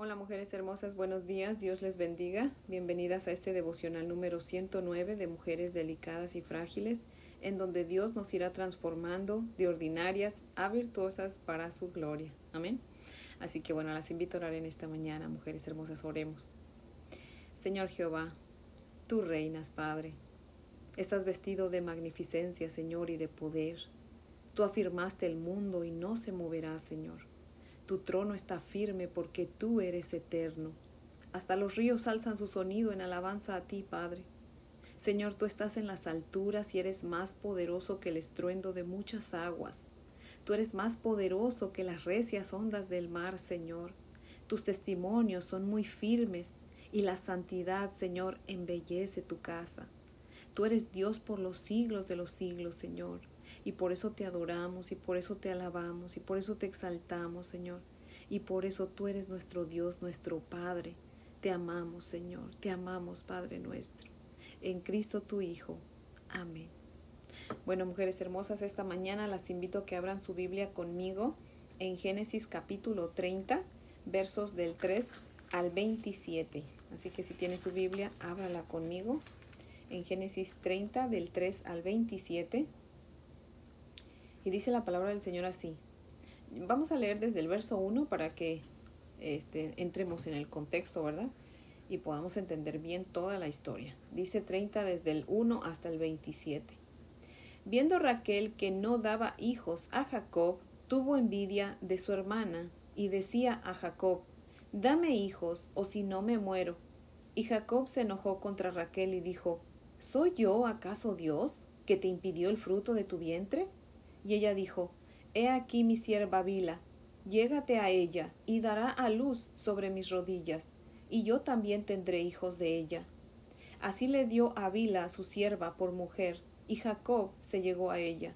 Hola mujeres hermosas, buenos días, Dios les bendiga. Bienvenidas a este devocional número 109 de Mujeres Delicadas y Frágiles, en donde Dios nos irá transformando de ordinarias a virtuosas para su gloria. Amén. Así que bueno, las invito a orar en esta mañana, mujeres hermosas, oremos. Señor Jehová, tú reinas, Padre. Estás vestido de magnificencia, Señor, y de poder. Tú afirmaste el mundo y no se moverá, Señor. Tu trono está firme porque tú eres eterno. Hasta los ríos alzan su sonido en alabanza a ti, Padre. Señor, tú estás en las alturas y eres más poderoso que el estruendo de muchas aguas. Tú eres más poderoso que las recias ondas del mar, Señor. Tus testimonios son muy firmes y la santidad, Señor, embellece tu casa. Tú eres Dios por los siglos de los siglos, Señor y por eso te adoramos y por eso te alabamos y por eso te exaltamos, Señor. Y por eso tú eres nuestro Dios, nuestro Padre. Te amamos, Señor, te amamos, Padre nuestro. En Cristo tu Hijo. Amén. Bueno, mujeres hermosas, esta mañana las invito a que abran su Biblia conmigo en Génesis capítulo 30, versos del 3 al 27. Así que si tiene su Biblia, ábrala conmigo en Génesis 30 del 3 al 27. Y dice la palabra del Señor así. Vamos a leer desde el verso 1 para que este, entremos en el contexto, ¿verdad? Y podamos entender bien toda la historia. Dice 30 desde el 1 hasta el 27. Viendo Raquel que no daba hijos a Jacob, tuvo envidia de su hermana y decía a Jacob, Dame hijos, o si no me muero. Y Jacob se enojó contra Raquel y dijo, ¿Soy yo acaso Dios que te impidió el fruto de tu vientre? Y ella dijo, He aquí mi sierva Bila, llégate a ella, y dará a luz sobre mis rodillas, y yo también tendré hijos de ella. Así le dio a Bila su sierva por mujer, y Jacob se llegó a ella.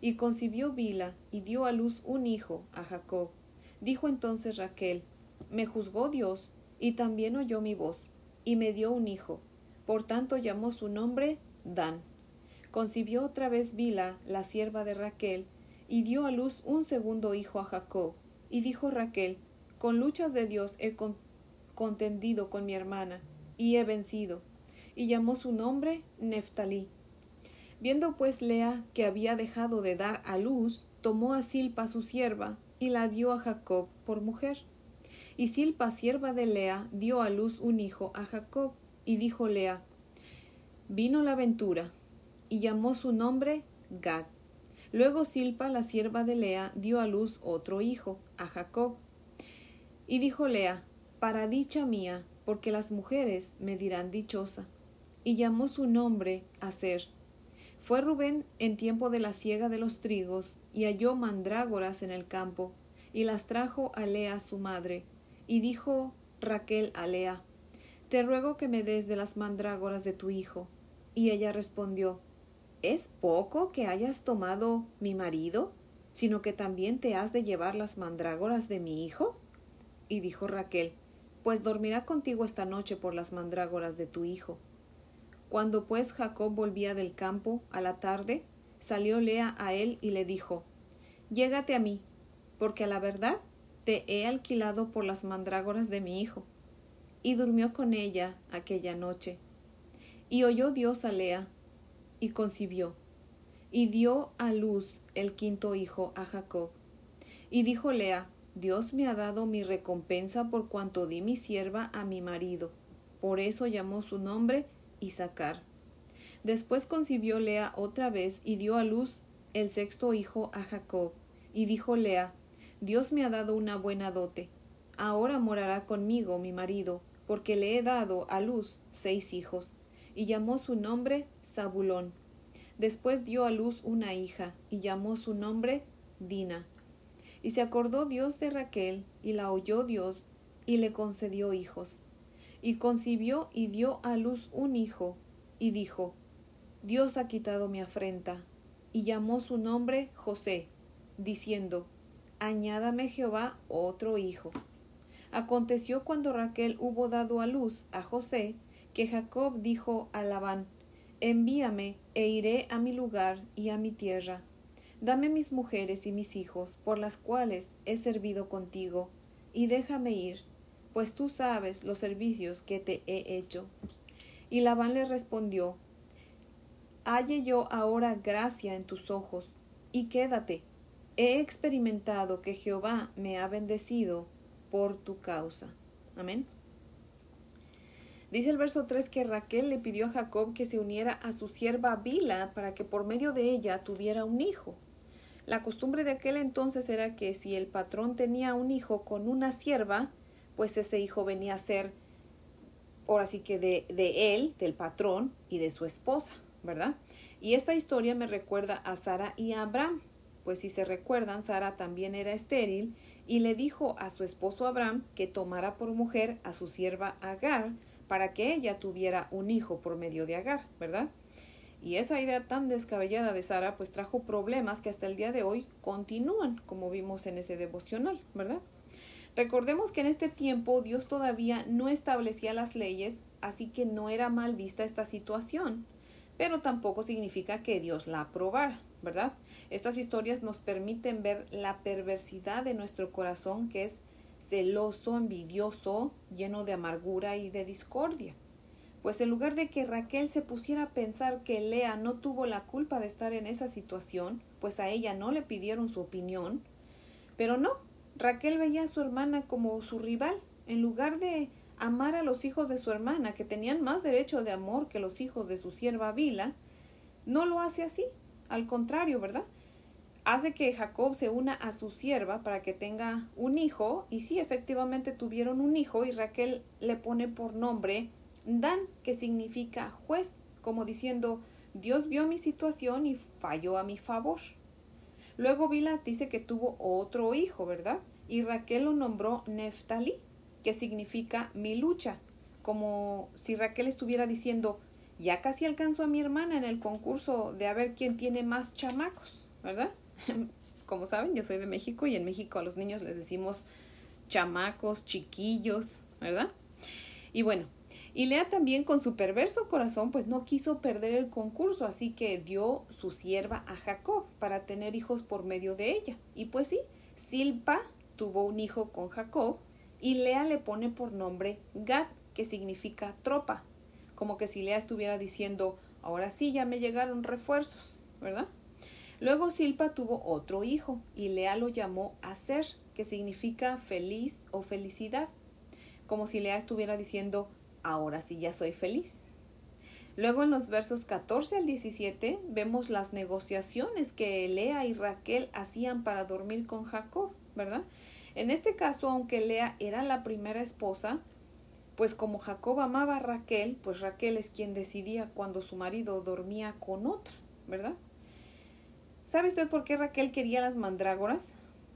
Y concibió Bila, y dio a luz un hijo a Jacob. Dijo entonces Raquel, Me juzgó Dios, y también oyó mi voz, y me dio un hijo. Por tanto llamó su nombre Dan concibió otra vez Bila, la sierva de Raquel, y dio a luz un segundo hijo a Jacob. Y dijo Raquel, con luchas de Dios he contendido con mi hermana, y he vencido. Y llamó su nombre Neftalí. Viendo pues Lea que había dejado de dar a luz, tomó a Silpa su sierva, y la dio a Jacob por mujer. Y Silpa, sierva de Lea, dio a luz un hijo a Jacob, y dijo Lea, Vino la ventura, y llamó su nombre Gad. Luego Silpa, la sierva de Lea, dio a luz otro hijo, a Jacob. Y dijo Lea, para dicha mía, porque las mujeres me dirán dichosa. Y llamó su nombre Aser. Fue Rubén en tiempo de la siega de los trigos, y halló mandrágoras en el campo, y las trajo a Lea su madre. Y dijo Raquel a Lea, Te ruego que me des de las mandrágoras de tu hijo. Y ella respondió, ¿Es poco que hayas tomado mi marido, sino que también te has de llevar las mandrágoras de mi hijo? Y dijo Raquel, Pues dormirá contigo esta noche por las mandrágoras de tu hijo. Cuando pues Jacob volvía del campo a la tarde, salió Lea a él y le dijo, Llégate a mí, porque a la verdad te he alquilado por las mandrágoras de mi hijo. Y durmió con ella aquella noche. Y oyó Dios a Lea, y concibió, y dio a luz el quinto hijo a Jacob. Y dijo Lea, Dios me ha dado mi recompensa por cuanto di mi sierva a mi marido. Por eso llamó su nombre Isaacar. Después concibió Lea otra vez y dio a luz el sexto hijo a Jacob. Y dijo Lea, Dios me ha dado una buena dote. Ahora morará conmigo mi marido, porque le he dado a luz seis hijos. Y llamó su nombre Después dio a luz una hija y llamó su nombre Dina. Y se acordó Dios de Raquel y la oyó Dios y le concedió hijos. Y concibió y dio a luz un hijo y dijo, Dios ha quitado mi afrenta. Y llamó su nombre José, diciendo, Añádame Jehová otro hijo. Aconteció cuando Raquel hubo dado a luz a José, que Jacob dijo a Labán, Envíame e iré a mi lugar y a mi tierra. Dame mis mujeres y mis hijos, por las cuales he servido contigo, y déjame ir, pues tú sabes los servicios que te he hecho. Y Labán le respondió, Halle yo ahora gracia en tus ojos, y quédate. He experimentado que Jehová me ha bendecido por tu causa. Amén. Dice el verso 3 que Raquel le pidió a Jacob que se uniera a su sierva Bila para que por medio de ella tuviera un hijo. La costumbre de aquel entonces era que si el patrón tenía un hijo con una sierva, pues ese hijo venía a ser, ahora sí que de, de él, del patrón y de su esposa, ¿verdad? Y esta historia me recuerda a Sara y a Abraham, pues si se recuerdan, Sara también era estéril y le dijo a su esposo Abraham que tomara por mujer a su sierva Agar para que ella tuviera un hijo por medio de Agar, ¿verdad? Y esa idea tan descabellada de Sara pues trajo problemas que hasta el día de hoy continúan, como vimos en ese devocional, ¿verdad? Recordemos que en este tiempo Dios todavía no establecía las leyes, así que no era mal vista esta situación, pero tampoco significa que Dios la aprobara, ¿verdad? Estas historias nos permiten ver la perversidad de nuestro corazón que es celoso, envidioso, lleno de amargura y de discordia. Pues en lugar de que Raquel se pusiera a pensar que Lea no tuvo la culpa de estar en esa situación, pues a ella no le pidieron su opinión, pero no, Raquel veía a su hermana como su rival, en lugar de amar a los hijos de su hermana, que tenían más derecho de amor que los hijos de su sierva Vila, no lo hace así, al contrario, ¿verdad? Hace que Jacob se una a su sierva para que tenga un hijo, y sí, efectivamente tuvieron un hijo, y Raquel le pone por nombre Dan, que significa juez, como diciendo, Dios vio mi situación y falló a mi favor. Luego Bila dice que tuvo otro hijo, ¿verdad? Y Raquel lo nombró Neftalí, que significa mi lucha, como si Raquel estuviera diciendo, ya casi alcanzó a mi hermana en el concurso de a ver quién tiene más chamacos, ¿verdad? Como saben, yo soy de México y en México a los niños les decimos chamacos, chiquillos, ¿verdad? Y bueno, y Lea también con su perverso corazón pues no quiso perder el concurso, así que dio su sierva a Jacob para tener hijos por medio de ella. Y pues sí, Silpa tuvo un hijo con Jacob y Lea le pone por nombre Gad, que significa tropa, como que si Lea estuviera diciendo, ahora sí ya me llegaron refuerzos, ¿verdad? Luego Silpa tuvo otro hijo y Lea lo llamó Aser, que significa feliz o felicidad, como si Lea estuviera diciendo, ahora sí ya soy feliz. Luego en los versos 14 al 17 vemos las negociaciones que Lea y Raquel hacían para dormir con Jacob, ¿verdad? En este caso, aunque Lea era la primera esposa, pues como Jacob amaba a Raquel, pues Raquel es quien decidía cuando su marido dormía con otra, ¿verdad? ¿Sabe usted por qué Raquel quería las mandrágoras?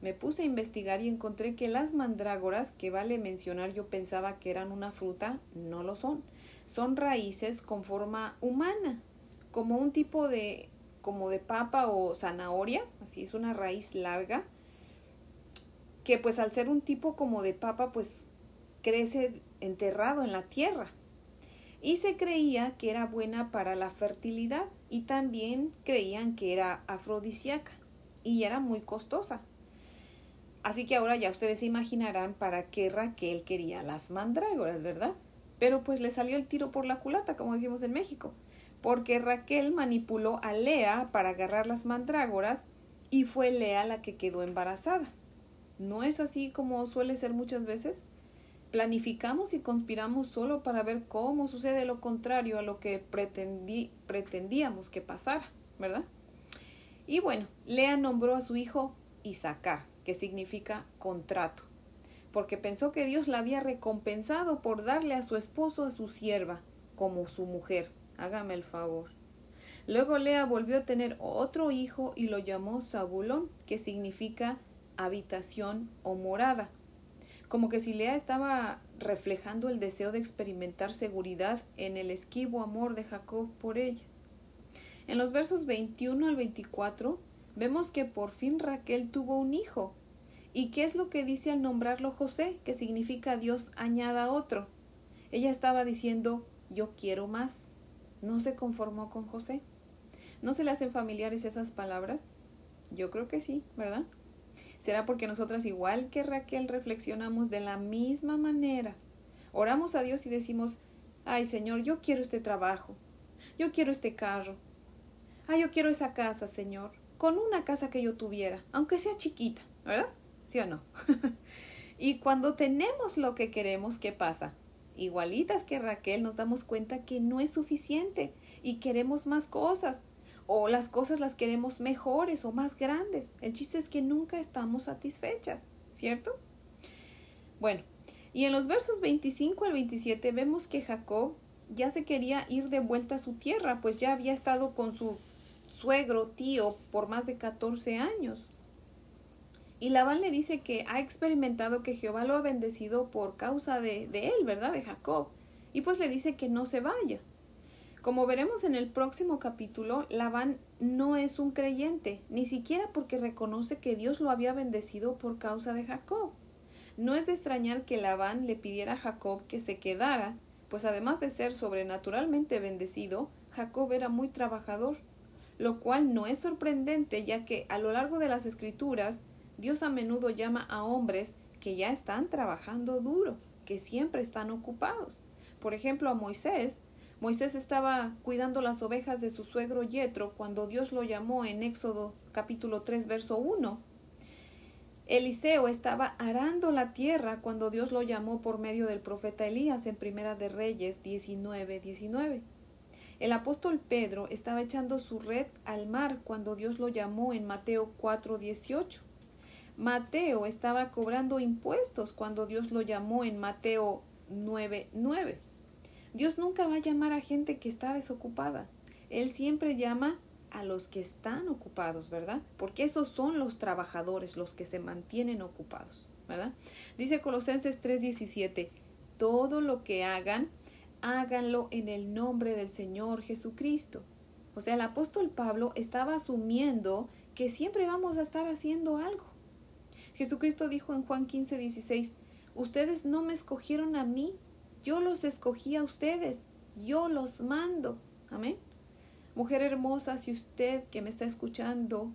Me puse a investigar y encontré que las mandrágoras, que vale mencionar yo pensaba que eran una fruta, no lo son. Son raíces con forma humana, como un tipo de como de papa o zanahoria, así es una raíz larga, que pues al ser un tipo como de papa pues crece enterrado en la tierra. Y se creía que era buena para la fertilidad y también creían que era afrodisíaca y era muy costosa. Así que ahora ya ustedes se imaginarán para qué Raquel quería las mandrágoras, ¿verdad? Pero pues le salió el tiro por la culata, como decimos en México, porque Raquel manipuló a Lea para agarrar las mandrágoras y fue Lea la que quedó embarazada. ¿No es así como suele ser muchas veces? Planificamos y conspiramos solo para ver cómo sucede lo contrario a lo que pretendí, pretendíamos que pasara, ¿verdad? Y bueno, Lea nombró a su hijo Isaacar, que significa contrato, porque pensó que Dios la había recompensado por darle a su esposo a su sierva como su mujer. Hágame el favor. Luego Lea volvió a tener otro hijo y lo llamó Zabulón, que significa habitación o morada. Como que si Lea estaba reflejando el deseo de experimentar seguridad en el esquivo amor de Jacob por ella. En los versos 21 al 24 vemos que por fin Raquel tuvo un hijo. ¿Y qué es lo que dice al nombrarlo José, que significa Dios añada otro? Ella estaba diciendo, yo quiero más. ¿No se conformó con José? ¿No se le hacen familiares esas palabras? Yo creo que sí, ¿verdad? ¿Será porque nosotras igual que Raquel reflexionamos de la misma manera? Oramos a Dios y decimos, ay Señor, yo quiero este trabajo, yo quiero este carro, ay yo quiero esa casa, Señor, con una casa que yo tuviera, aunque sea chiquita, ¿verdad? ¿Sí o no? y cuando tenemos lo que queremos, ¿qué pasa? Igualitas que Raquel nos damos cuenta que no es suficiente y queremos más cosas o las cosas las queremos mejores o más grandes. El chiste es que nunca estamos satisfechas, ¿cierto? Bueno, y en los versos 25 al 27 vemos que Jacob ya se quería ir de vuelta a su tierra, pues ya había estado con su suegro, tío, por más de 14 años. Y Labán le dice que ha experimentado que Jehová lo ha bendecido por causa de, de él, ¿verdad? De Jacob. Y pues le dice que no se vaya. Como veremos en el próximo capítulo, Labán no es un creyente, ni siquiera porque reconoce que Dios lo había bendecido por causa de Jacob. No es de extrañar que Labán le pidiera a Jacob que se quedara, pues además de ser sobrenaturalmente bendecido, Jacob era muy trabajador, lo cual no es sorprendente ya que a lo largo de las escrituras Dios a menudo llama a hombres que ya están trabajando duro, que siempre están ocupados. Por ejemplo, a Moisés Moisés estaba cuidando las ovejas de su suegro Yetro cuando Dios lo llamó en Éxodo capítulo 3 verso 1. Eliseo estaba arando la tierra cuando Dios lo llamó por medio del profeta Elías en Primera de Reyes 19 19. El apóstol Pedro estaba echando su red al mar cuando Dios lo llamó en Mateo 4 18. Mateo estaba cobrando impuestos cuando Dios lo llamó en Mateo 9 9. Dios nunca va a llamar a gente que está desocupada. Él siempre llama a los que están ocupados, ¿verdad? Porque esos son los trabajadores, los que se mantienen ocupados, ¿verdad? Dice Colosenses 3:17, todo lo que hagan, háganlo en el nombre del Señor Jesucristo. O sea, el apóstol Pablo estaba asumiendo que siempre vamos a estar haciendo algo. Jesucristo dijo en Juan 15:16, ustedes no me escogieron a mí, yo los escogí a ustedes, yo los mando. Amén. Mujer hermosa, si usted que me está escuchando,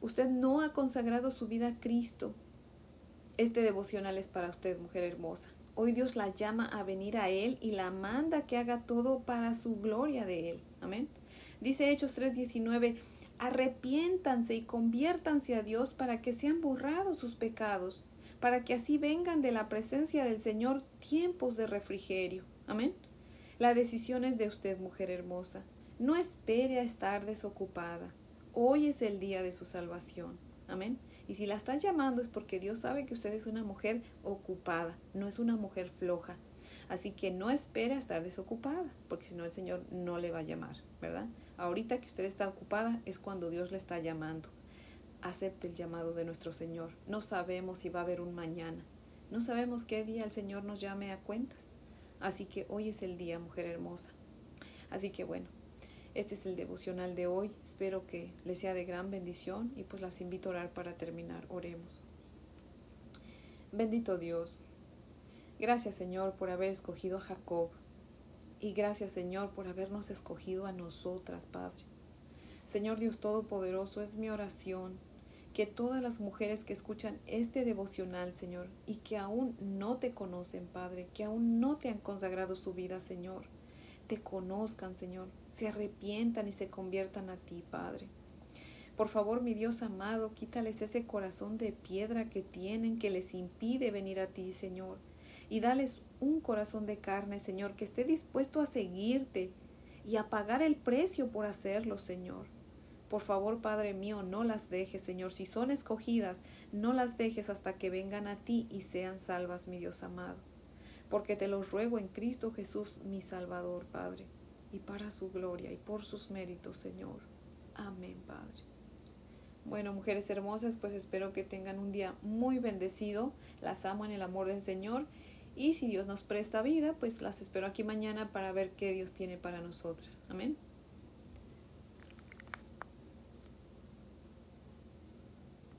usted no ha consagrado su vida a Cristo, este devocional es para usted, mujer hermosa. Hoy Dios la llama a venir a Él y la manda que haga todo para su gloria de Él. Amén. Dice Hechos 3:19, arrepiéntanse y conviértanse a Dios para que sean borrados sus pecados para que así vengan de la presencia del Señor tiempos de refrigerio. Amén. La decisión es de usted, mujer hermosa. No espere a estar desocupada. Hoy es el día de su salvación. Amén. Y si la está llamando es porque Dios sabe que usted es una mujer ocupada, no es una mujer floja. Así que no espere a estar desocupada, porque si no el Señor no le va a llamar, ¿verdad? Ahorita que usted está ocupada es cuando Dios le está llamando acepte el llamado de nuestro Señor. No sabemos si va a haber un mañana. No sabemos qué día el Señor nos llame a cuentas. Así que hoy es el día, mujer hermosa. Así que bueno, este es el devocional de hoy. Espero que les sea de gran bendición y pues las invito a orar para terminar. Oremos. Bendito Dios. Gracias Señor por haber escogido a Jacob. Y gracias Señor por habernos escogido a nosotras, Padre. Señor Dios Todopoderoso, es mi oración que todas las mujeres que escuchan este devocional, Señor, y que aún no te conocen, Padre, que aún no te han consagrado su vida, Señor, te conozcan, Señor, se arrepientan y se conviertan a ti, Padre. Por favor, mi Dios amado, quítales ese corazón de piedra que tienen que les impide venir a ti, Señor, y dales un corazón de carne, Señor, que esté dispuesto a seguirte y a pagar el precio por hacerlo, Señor. Por favor, Padre mío, no las dejes, Señor. Si son escogidas, no las dejes hasta que vengan a ti y sean salvas, mi Dios amado. Porque te los ruego en Cristo Jesús, mi Salvador, Padre, y para su gloria y por sus méritos, Señor. Amén, Padre. Bueno, mujeres hermosas, pues espero que tengan un día muy bendecido. Las amo en el amor del Señor. Y si Dios nos presta vida, pues las espero aquí mañana para ver qué Dios tiene para nosotras. Amén.